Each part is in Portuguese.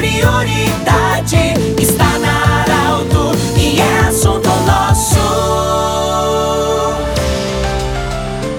prioridade está na Arauto e é assunto nosso.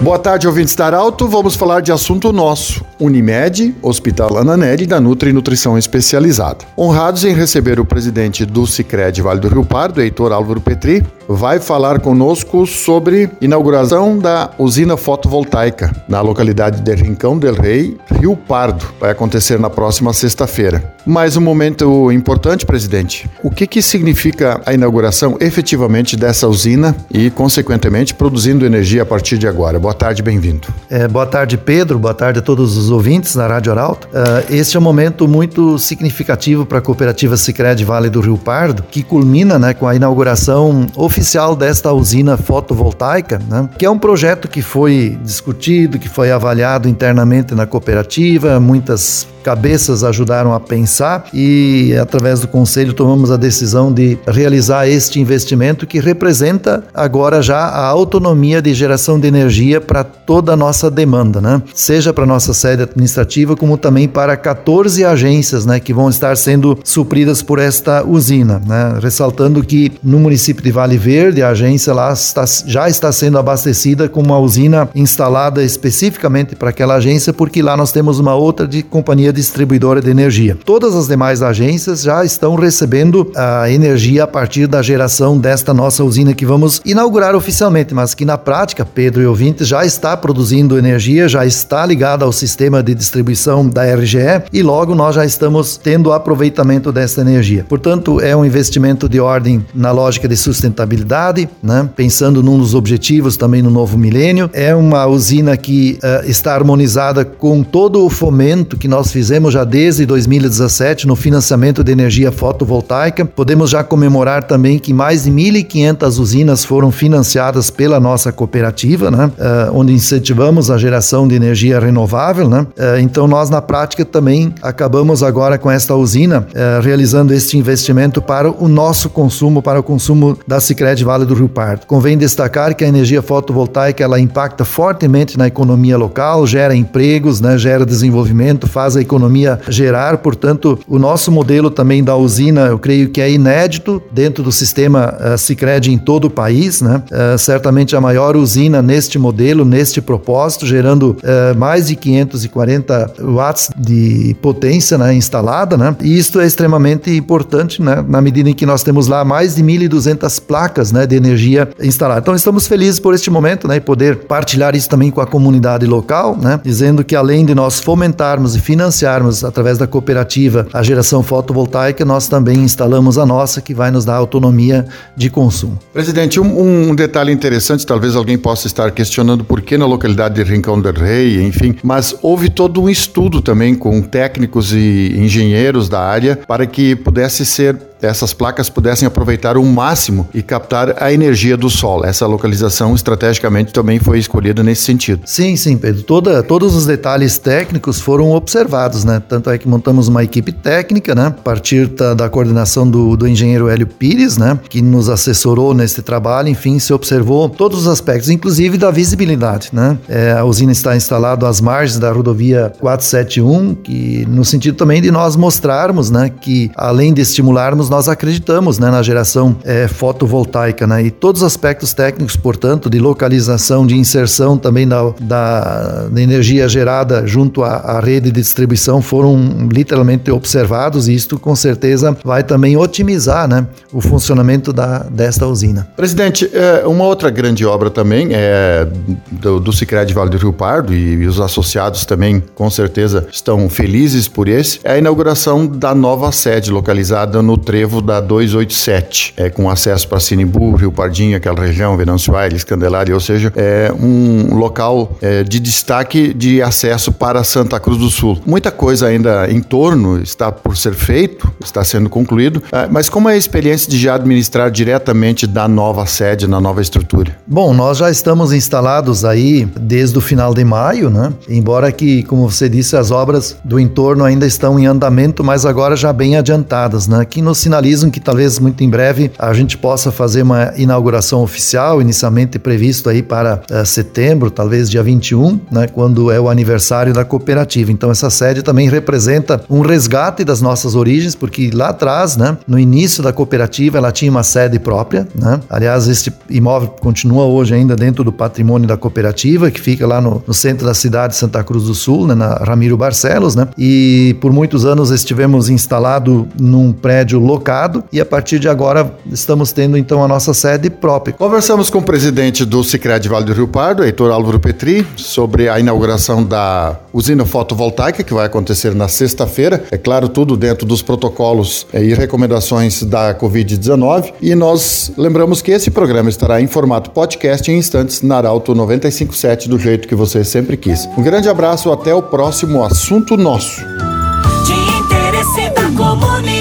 Boa tarde, ouvintes da Arauto. Vamos falar de assunto nosso. Unimed, Hospital Ananelli da Nutri Nutrição Especializada. Honrados em receber o presidente do Cicred Vale do Rio Pardo, Heitor Álvaro Petri, vai falar conosco sobre inauguração da usina fotovoltaica na localidade de Rincão del Rei, Rio Pardo. Vai acontecer na próxima sexta-feira. Mais um momento importante, presidente. O que, que significa a inauguração efetivamente dessa usina e, consequentemente, produzindo energia a partir de agora? Boa tarde, bem-vindo. É, boa tarde, Pedro. Boa tarde a todos os ouvintes da Rádio Arauto. Uh, este é um momento muito significativo para a cooperativa Sicredi Vale do Rio Pardo, que culmina né, com a inauguração oficial desta usina fotovoltaica, né, que é um projeto que foi discutido, que foi avaliado internamente na cooperativa, muitas cabeças ajudaram a pensar e, através do conselho, tomamos a decisão de realizar este investimento que representa agora já a autonomia de geração de energia para toda a nossa demanda, né? Seja para nossa sede administrativa, como também para 14 agências, né, que vão estar sendo supridas por esta usina, né? Ressaltando que no município de Vale Verde, a agência lá está, já está sendo abastecida com uma usina instalada especificamente para aquela agência, porque lá nós temos uma outra de companhia distribuidora de energia. Todas as demais agências já estão recebendo a energia a partir da geração desta nossa usina que vamos inaugurar oficialmente, mas que na prática, Pedro e ouvintes, já está produzindo energia, já está ligada ao sistema de distribuição da RGE e logo nós já estamos tendo aproveitamento dessa energia. Portanto, é um investimento de ordem na lógica de sustentabilidade, né? pensando num dos objetivos também no novo milênio. É uma usina que uh, está harmonizada com todo o fomento que nós fizemos fizemos já desde 2017 no financiamento de energia fotovoltaica. Podemos já comemorar também que mais de 1.500 usinas foram financiadas pela nossa cooperativa, né? Uh, onde incentivamos a geração de energia renovável. Né? Uh, então, nós na prática também acabamos agora com esta usina uh, realizando este investimento para o nosso consumo, para o consumo da Sicredi Vale do Rio Pardo. Convém destacar que a energia fotovoltaica ela impacta fortemente na economia local, gera empregos, né? gera desenvolvimento, faz a economia gerar. Portanto, o nosso modelo também da usina, eu creio que é inédito dentro do sistema uh, em todo o país, né? Uh, certamente a maior usina neste modelo, neste propósito, gerando uh, mais de 540 watts de potência né, instalada, né? E isto é extremamente importante, né? Na medida em que nós temos lá mais de 1.200 placas, né, de energia instalada. Então estamos felizes por este momento, né, e poder partilhar isso também com a comunidade local, né? Dizendo que além de nós fomentarmos e financiarmos financiarmos através da cooperativa a geração fotovoltaica, nós também instalamos a nossa, que vai nos dar autonomia de consumo. Presidente, um, um detalhe interessante, talvez alguém possa estar questionando por que na localidade de Rincão del Rei, enfim, mas houve todo um estudo também com técnicos e engenheiros da área para que pudesse ser essas placas pudessem aproveitar o máximo e captar a energia do sol. Essa localização estrategicamente também foi escolhida nesse sentido. Sim, sim, Pedro. Toda, todos os detalhes técnicos foram observados, né? Tanto é que montamos uma equipe técnica, né? A partir da, da coordenação do, do engenheiro Hélio Pires, né? Que nos assessorou nesse trabalho. Enfim, se observou todos os aspectos, inclusive da visibilidade, né? É, a usina está instalada às margens da rodovia 471, que no sentido também de nós mostrarmos, né? Que além de estimularmos nós acreditamos né, na geração é, fotovoltaica né, e todos os aspectos técnicos, portanto, de localização, de inserção também da, da, da energia gerada junto à, à, rede de distribuição foram literalmente observados e isto com certeza vai também otimizar né, o funcionamento da, desta usina. Presidente, é, uma outra grande obra também é do, do Cicred Vale do Rio Pardo e, e os associados também com certeza estão felizes por esse, é a inauguração da nova sede localizada no trevo trevo da 287, é, com acesso para Sinimbu, Rio Pardinho, aquela região, Venâncio Aires, Candelária, ou seja, é um local é, de destaque de acesso para Santa Cruz do Sul. Muita coisa ainda em torno está por ser feito, está sendo concluído, é, mas como é a experiência de já administrar diretamente da nova sede, na nova estrutura? Bom, nós já estamos instalados aí desde o final de maio, né? Embora que, como você disse, as obras do entorno ainda estão em andamento, mas agora já bem adiantadas, né? Que nos sinalizam que talvez muito em breve a gente possa fazer uma inauguração oficial, inicialmente previsto aí para uh, setembro, talvez dia 21, né, quando é o aniversário da cooperativa. Então essa sede também representa um resgate das nossas origens, porque lá atrás, né, no início da cooperativa, ela tinha uma sede própria, né? Aliás, este imóvel continua hoje ainda dentro do patrimônio da cooperativa, que fica lá no, no centro da cidade de Santa Cruz do Sul, né, na Ramiro Barcelos, né? E por muitos anos estivemos instalado num prédio e a partir de agora estamos tendo então a nossa sede própria. Conversamos com o presidente do Sicredi Vale do Rio Pardo, Heitor Álvaro Petri, sobre a inauguração da usina fotovoltaica que vai acontecer na sexta-feira. É claro, tudo dentro dos protocolos eh, e recomendações da Covid-19. E nós lembramos que esse programa estará em formato podcast em instantes na Arauto 957 do jeito que você sempre quis. Um grande abraço, até o próximo assunto nosso. De interesse da comunidade,